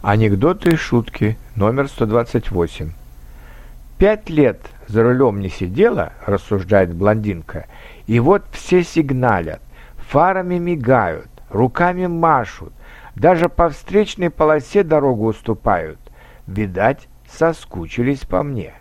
Анекдоты и шутки, номер 128. «Пять лет за рулем не сидела, — рассуждает блондинка, — и вот все сигналят, фарами мигают, руками машут, даже по встречной полосе дорогу уступают. Видать, соскучились по мне».